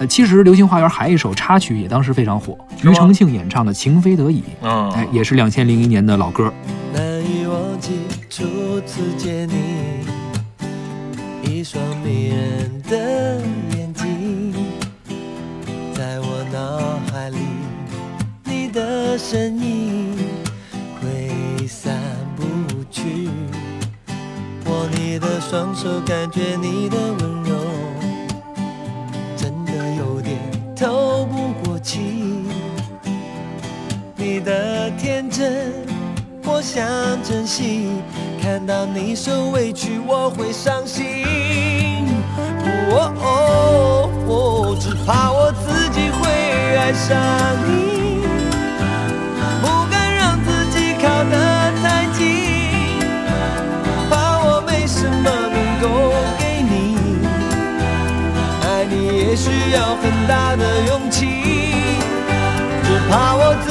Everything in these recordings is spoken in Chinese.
呃，其实《流星花园》还有一首插曲也当时非常火，庾澄庆演唱的《情非得已》，嗯，哎，也是两千零一年的老歌。难以忘记初次见你，一双迷人的眼睛，在我脑海里，你的身影挥散不去。握你的双手，感觉你的看到你受委屈，我会伤心。哦哦哦，只怕我自己会爱上你，不敢让自己靠得太近，怕我没什么能够给你。爱你也需要很大的勇气，只怕我自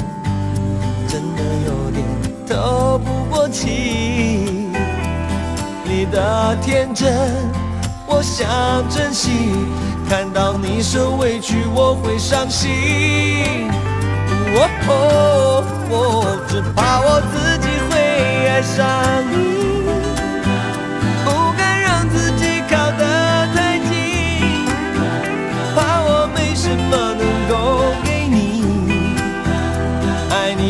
真的有点透不过气。你的天真，我想珍惜，看到你受委屈，我会伤心。哦哦哦，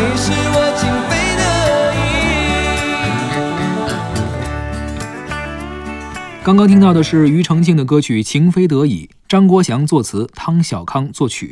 你是我情非得已。刚刚听到的是庾澄庆的歌曲《情非得已》，张国祥作词，汤小康作曲。